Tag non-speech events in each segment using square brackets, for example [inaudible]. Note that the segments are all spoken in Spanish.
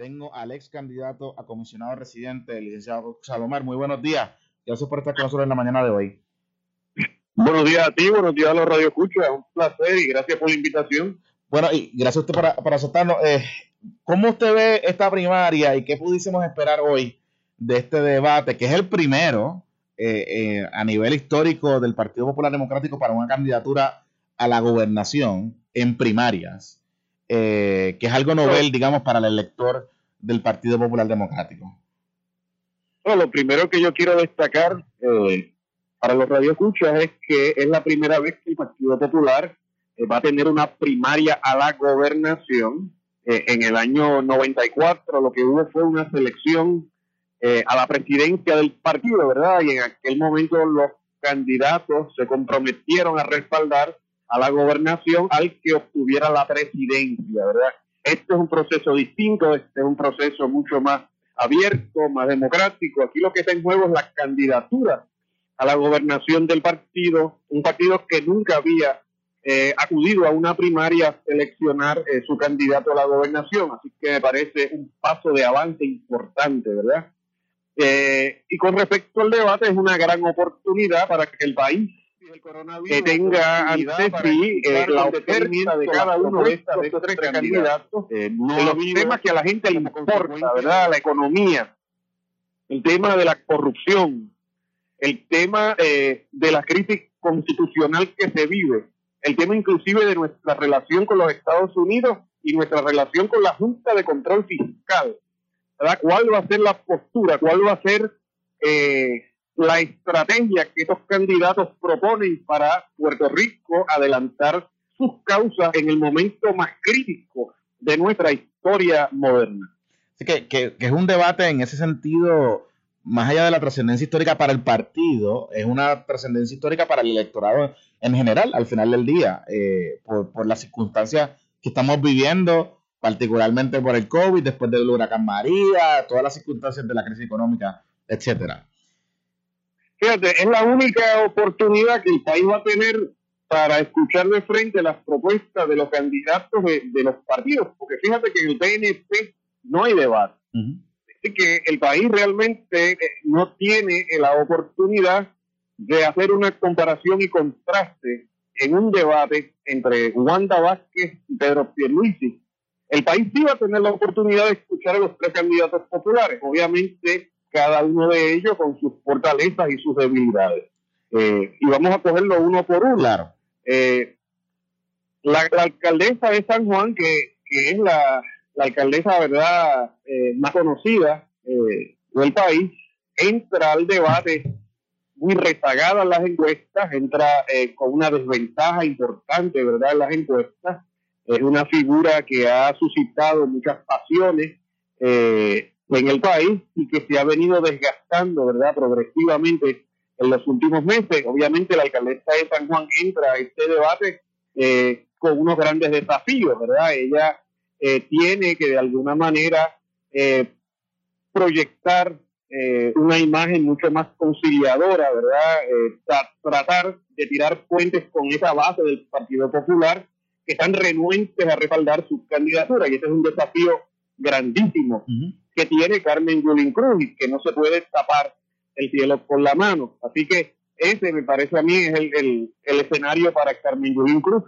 tengo al ex candidato a comisionado residente, el licenciado Salomar. Muy buenos días. Gracias por estar con nosotros en la mañana de hoy. Buenos días a ti, buenos días a los Radio Escucha. Un placer y gracias por la invitación. Bueno, y gracias a usted por, por aceptarnos. Eh, ¿Cómo usted ve esta primaria y qué pudiésemos esperar hoy de este debate, que es el primero eh, eh, a nivel histórico del Partido Popular Democrático para una candidatura a la gobernación en primarias? Eh, que es algo novel, digamos, para el elector del Partido Popular Democrático? Bueno, lo primero que yo quiero destacar eh, para los radioescuchas es que es la primera vez que el Partido Popular eh, va a tener una primaria a la gobernación. en el año 94 lo que hubo fue una selección a la presidencia del partido, ¿verdad? Y en aquel momento los candidatos se comprometieron a respaldar a la gobernación al que obtuviera la presidencia, ¿verdad? Este es un proceso distinto, este es un proceso mucho más abierto, más democrático. Aquí lo que está en juego es la candidatura a la gobernación del partido, un partido que nunca había eh, acudido a una primaria a seleccionar eh, su candidato a la gobernación. Así que me parece un paso de avance importante, ¿verdad? Eh, y con respecto al debate, es una gran oportunidad para que el país que tenga ante sí eh, la oferta de cada uno de estos, tres candidatos, eh, los temas que a la gente le importa, ¿verdad? La economía, el tema de la corrupción, el tema eh, de la crisis constitucional que se vive, el tema inclusive de nuestra relación con los Estados Unidos y nuestra relación con la Junta de Control Fiscal. ¿verdad? ¿Cuál va a ser la postura? ¿Cuál va a ser eh, la estrategia que estos candidatos proponen para Puerto Rico adelantar sus causas en el momento más crítico de nuestra historia moderna. Así que, es un debate en ese sentido, más allá de la trascendencia histórica para el partido, es una trascendencia histórica para el electorado en general, al final del día, eh, por, por las circunstancias que estamos viviendo, particularmente por el COVID, después del huracán María, todas las circunstancias de la crisis económica, etcétera. Fíjate, es la única oportunidad que el país va a tener para escuchar de frente las propuestas de los candidatos de, los partidos, porque fíjate que en el PNP no hay debate. Así que el país realmente eh, no tiene la oportunidad de hacer una comparación y contraste en un debate entre Wanda Vázquez y Pedro Pierluisi. El país sí va a tener la oportunidad de escuchar a los tres candidatos populares. Obviamente, cada uno de ellos con sus fortalezas y sus debilidades. Eh, y vamos a cogerlo uno por uno. Claro. Eh, la, alcaldesa de San Juan, que, es la, alcaldesa, verdad, eh, más conocida del país, entra al debate muy rezagada en las encuestas, entra con una desventaja importante, ¿verdad?, en las encuestas. Es una figura que ha suscitado muchas pasiones. Eh, en el país y que se ha venido desgastando, ¿verdad?, progresivamente en los últimos meses. Obviamente la alcaldesa de San Juan entra a este debate eh, con unos grandes desafíos, ¿verdad? Ella eh, tiene que de alguna manera eh, proyectar una imagen mucho más conciliadora, ¿verdad? tratar de tirar puentes con esa base del Partido Popular que están renuentes a respaldar su candidatura y ese es un desafío grandísimo que tiene Carmen Yulín Cruz y que no se puede tapar el cielo con la mano. Así que ese me parece a mí es el, escenario para Carmen Yulín Cruz.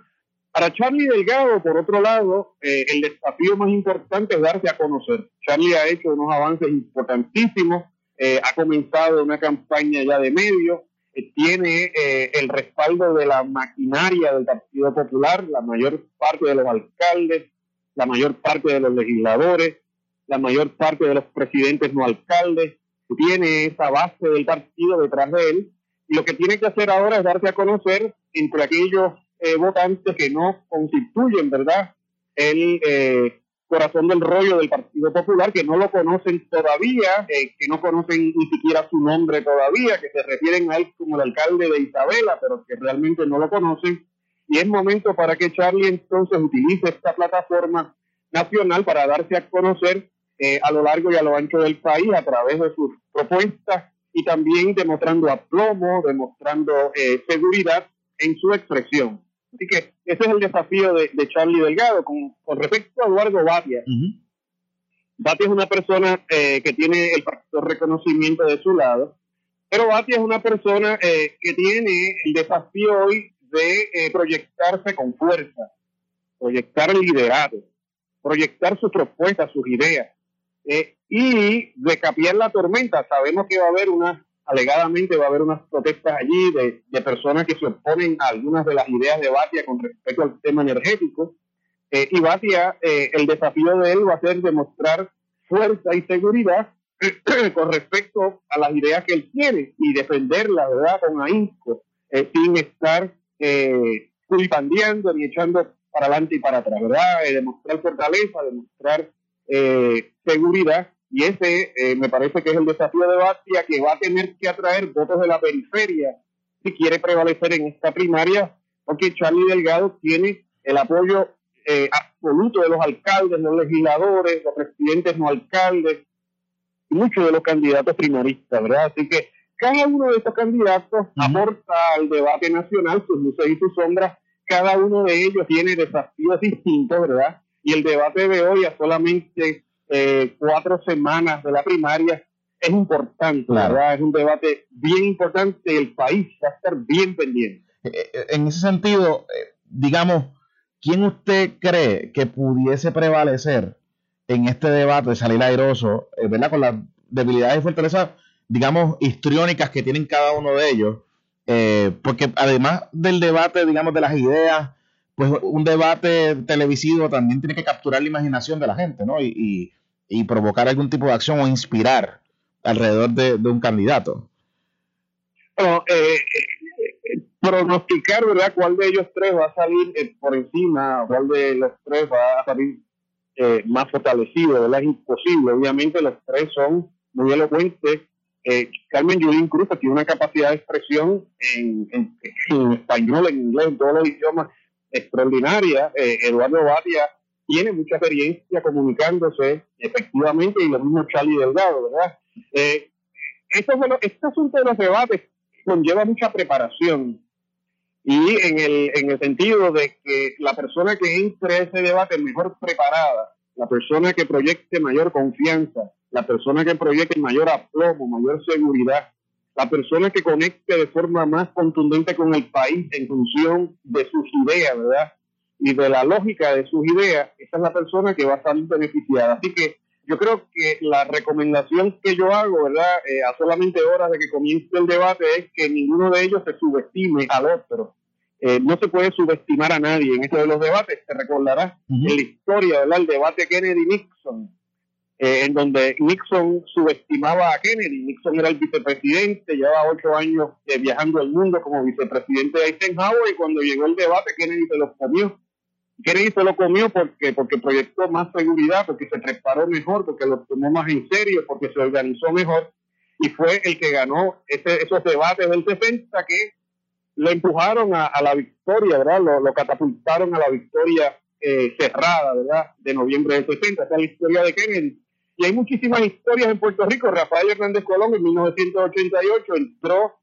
Para Charlie Delgado, por otro lado, eh, el desafío más importante es darse a conocer. Charlie ha hecho unos avances importantísimos, eh, ha comenzado una campaña ya de medios, eh, tiene el respaldo de la maquinaria del Partido Popular, la mayor parte de los alcaldes, la mayor parte de los legisladores, la mayor parte de los presidentes no alcaldes, tiene esa base del partido detrás de él, y lo que tiene que hacer ahora es darse a conocer entre aquellos eh, votantes que no constituyen, ¿verdad?, el eh, corazón del rollo del Partido Popular, que no lo conocen todavía, eh, que no conocen ni siquiera su nombre todavía, que se refieren a él como el alcalde de Isabela, pero que realmente no lo conocen. Y es momento para que Charlie entonces utilice esta plataforma nacional para darse a conocer eh, a lo largo y a lo ancho del país a través de sus propuestas y también demostrando aplomo, demostrando eh, seguridad en su expresión. Así que ese es el desafío de, Charlie Delgado. Con, respecto a Eduardo Batia, Bati es una persona eh, que tiene el factor reconocimiento de su lado, pero Bati es una persona eh, que tiene el desafío hoy de eh, proyectarse con fuerza, proyectar liderazgo, proyectar sus propuestas, sus ideas y decapiar la tormenta. Sabemos que va a haber una, alegadamente va a haber unas protestas allí de, de personas que se oponen a algunas de las ideas de Batia con respecto al tema energético eh, y Batia, eh, el desafío de él va a ser demostrar fuerza y seguridad [clears throat] con respecto a las ideas que él tiene y defenderla, ¿verdad?, con ahínco, eh, sin estar eh, ni echando para adelante y para atrás, ¿verdad? demostrar fortaleza, demostrar seguridad. Y ese me parece que es el desafío de Batia, que va a tener que atraer votos de la periferia si quiere prevalecer en esta primaria, porque Charlie Delgado tiene el apoyo eh, absoluto de los alcaldes, los legisladores, los presidentes no alcaldes, y muchos de los candidatos primaristas, ¿verdad? Así que cada uno de estos candidatos aporta al debate nacional sus luces y sus sombras, cada uno de ellos tiene desafíos distintos, ¿verdad? Y el debate de hoy, a solamente eh, cuatro semanas de la primaria, es importante, ¿verdad? Es un debate bien importante, el país va a estar bien pendiente. Eh, en ese sentido, digamos, ¿quién usted cree que pudiese prevalecer en este debate, salir airoso, eh, ¿verdad? Con las debilidades y fortalezas, digamos, histriónicas que tienen cada uno de ellos. Eh, porque además del debate, digamos, de las ideas, pues un debate televisivo también tiene que capturar la imaginación de la gente, ¿no? Y, provocar algún tipo de acción o inspirar alrededor de, un candidato. Bueno, eh, pronosticar, ¿verdad?, cuál de ellos tres va a salir eh, por encima, cuál de los tres va a salir eh, más fortalecido, ¿verdad? Es imposible. Obviamente los tres son muy elocuentes. Eh, Carmen Yulín Cruz tiene una capacidad de expresión en, español, en inglés, en todos los idiomas extraordinaria. Eduardo Batia tiene mucha experiencia comunicándose efectivamente y lo mismo Charlie Delgado, ¿verdad? esto, este asunto de los debates conlleva mucha preparación y en el, en el sentido de que la persona que entre a ese debate mejor preparada, la persona que proyecte mayor confianza, la persona que proyecte mayor aplomo, mayor seguridad, la persona que conecte de forma más contundente con el país en función de sus ideas, ¿verdad? Y de la lógica de sus ideas, esa es la persona que va a salir beneficiada. Así que yo creo que la recomendación que yo hago, ¿verdad? Eh, a solamente horas de que comience el debate es que ninguno de ellos se subestime al otro. Eh, no se puede subestimar a nadie en esto de los debates. Se recordará en la historia, ¿verdad? El debate Kennedy-Nixon, eh, en donde Nixon subestimaba a Kennedy. Nixon era el vicepresidente, llevaba ocho años viajando el mundo como vicepresidente de Eisenhower y cuando llegó el debate Kennedy se lo comió Kennedy se lo comió porque, porque proyectó más seguridad, porque se preparó mejor, porque lo tomó más en serio, porque se organizó mejor y fue el que ganó ese, esos debates del 60 que lo empujaron a, la victoria, ¿verdad? Lo, catapultaron a la victoria eh, cerrada, ¿verdad? De noviembre del 60. Esa es la historia de Kennedy. Y hay muchísimas historias en Puerto Rico. Rafael Hernández Colón en 1988 entró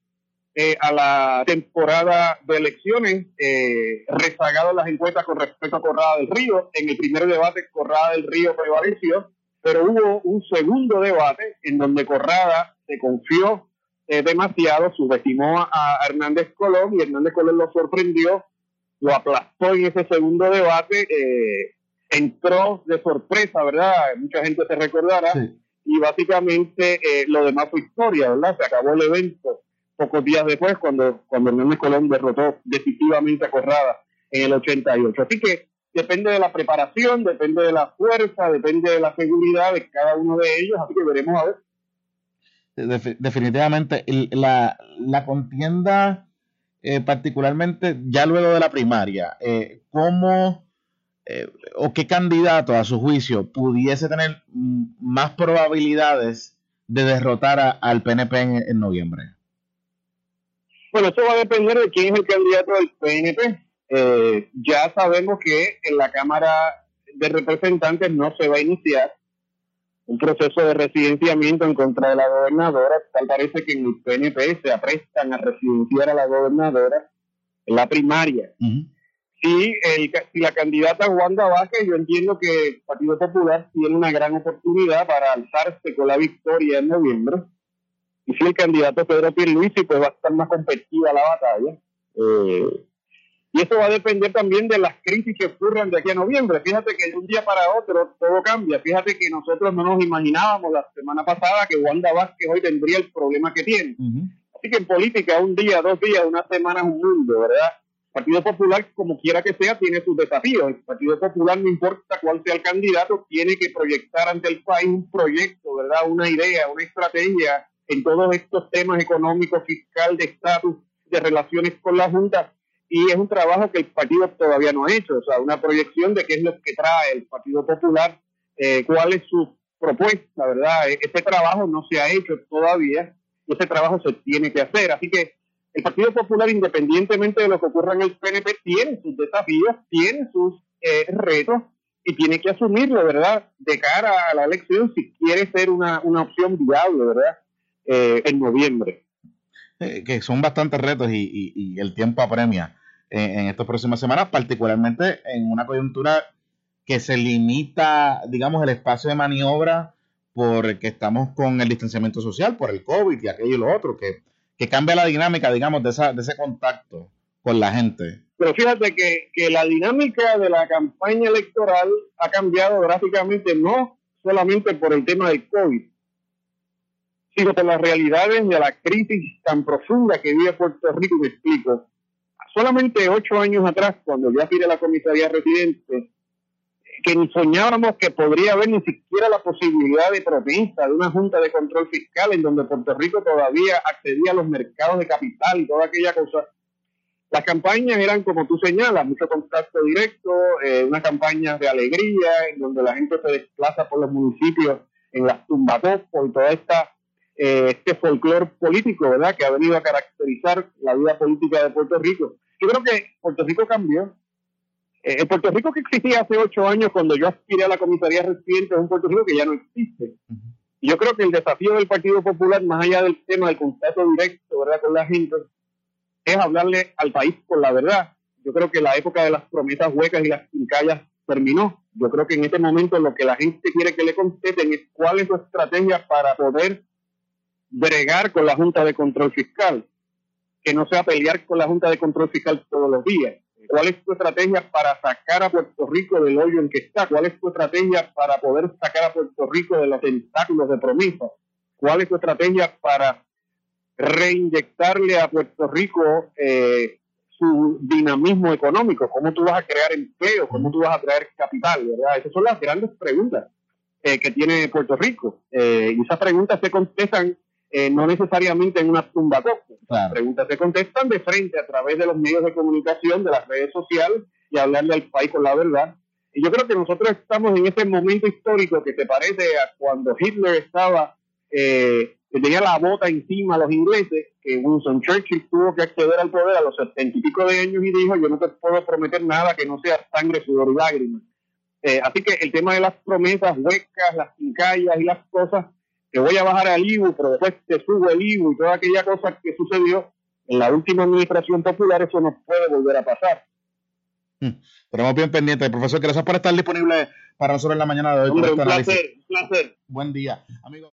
eh, a la temporada de elecciones, eh, rezagado las encuestas con respecto a Corrada del Río. En el primer debate, Corrada del Río prevaleció, pero hubo un segundo debate en donde Corrada se confió eh, demasiado, subestimó a, Hernández Colón y Hernández Colón lo sorprendió, lo aplastó en ese segundo debate, eh, entró de sorpresa, ¿verdad? Mucha gente se recordará. Y básicamente lo demás fue historia, ¿verdad? Se acabó el evento pocos días después, cuando, cuando Hernández Colón derrotó decisivamente a Corrada en el 88. Así que depende de la preparación, depende de la fuerza, depende de la seguridad de cada uno de ellos, así que veremos a ver. definitivamente, la, la contienda, eh, particularmente ya luego de la primaria, eh, ¿cómo eh, o qué candidato a su juicio pudiese tener más probabilidades de derrotar al PNP en noviembre? Bueno, eso va a depender de quién es el candidato del PNP. Eh, ya sabemos que en la Cámara de Representantes no se va a iniciar un proceso de residenciamiento en contra de la gobernadora. Tal parece que en el PNP se aprestan a residenciar a la gobernadora en la primaria. Si, el, si la candidata Wanda Vázquez, yo entiendo que el Partido Popular tiene una gran oportunidad para alzarse con la victoria en noviembre. Y si el candidato Pedro Pierluisi, pues va a estar más competitiva la batalla. Eh, y eso va a depender también de las crisis que ocurran de aquí a noviembre. Fíjate que de un día para otro todo cambia. Fíjate que nosotros no nos imaginábamos la semana pasada que Wanda Vázquez hoy tendría el problema que tiene. Así que en política, un día, dos días, una semana es un mundo, ¿verdad? Partido Popular, como quiera que sea, tiene sus desafíos. El Partido Popular, no importa cuál sea el candidato, tiene que proyectar ante el país un proyecto, ¿verdad? Una idea, una estrategia en todos estos temas económicos, fiscal, de estatus, de relaciones con la Junta y es un trabajo que el partido todavía no ha hecho, o sea, una proyección de qué es lo que trae el Partido Popular, eh, cuál es su propuesta, ¿verdad? E-, ese trabajo no se ha hecho todavía y ese trabajo se tiene que hacer. Así que el Partido Popular, independientemente de lo que ocurra en el PNP, tiene sus desafíos, tiene sus eh, retos y tiene que asumirlo, ¿verdad? De cara a la elección, si quiere ser una, opción viable, ¿verdad? Eh, en noviembre. que son bastantes retos y, y el tiempo apremia en, estas próximas semanas, particularmente en una coyuntura que se limita, digamos, el espacio de maniobra porque estamos con el distanciamiento social, por el COVID y aquello y lo otro, que, cambia la dinámica, digamos, de, de ese contacto con la gente. Pero fíjate que, que la dinámica de la campaña electoral ha cambiado drásticamente, no solamente por el tema del COVID, sino por las realidades de la crisis tan profunda que vive Puerto Rico. Y explico solamente ocho años atrás, cuando yo aspiré a la comisaría residente, que ni soñábamos que podría haber ni siquiera la posibilidad de protesta de una junta de control fiscal en donde Puerto Rico todavía accedía a los mercados de capital y toda aquella cosa. Las campañas eran, como tú señalas, mucho contacto directo, eh, una campaña de alegría en donde la gente se desplaza por los municipios en las tumbatopos y toda esta eh, este folclore político, ¿verdad?, que ha venido a caracterizar la vida política de Puerto Rico. Yo creo que Puerto Rico cambió. Eh, el Puerto Rico que existía hace ocho años cuando yo aspiré a la comisaría residente es un Puerto Rico que ya no existe. Y yo creo que el desafío del Partido Popular, más allá del tema del contacto directo, ¿verdad?, con la gente, es hablarle al país con la verdad. Yo creo que la época de las promesas huecas y las quincallas terminó. Yo creo que en este momento lo que la gente quiere que le contesten es cuál es su estrategia para poder bregar con la Junta de Control Fiscal, que no sea pelear con la Junta de Control Fiscal todos los días. ¿Cuál es tu estrategia para sacar a Puerto Rico del hoyo en que está? ¿Cuál es tu estrategia para poder sacar a Puerto Rico de los tentáculos de promesa? ¿Cuál es tu estrategia para reinyectarle a Puerto Rico eh, su dinamismo económico? ¿Cómo tú vas a crear empleo? ¿Cómo tú vas a traer capital? ¿verdad? Esas son las grandes preguntas eh, que tiene Puerto Rico. Eh, y esas preguntas se contestan eh, no necesariamente en una tumba Las preguntas se contestan de frente a través de los medios de comunicación, de las redes sociales y hablarle al país con la verdad. Y yo creo que nosotros estamos en ese momento histórico que te parece a cuando Hitler estaba, eh, tenía la bota encima a los ingleses, que Winston Churchill tuvo que acceder al poder a los setenta y pico de años y dijo, yo no te puedo prometer nada que no sea sangre, sudor y lágrimas. Eh, así que el tema de las promesas huecas, las quincallas y las cosas que voy a bajar al IBU, pero después te subo el IBU y toda aquella cosa que sucedió en la última administración popular, eso no puede volver a pasar. Hmm. Pero bien pendientes. Profesor, gracias por estar disponible para nosotros en la mañana de hoy. un placer, un placer. Buen día, amigo.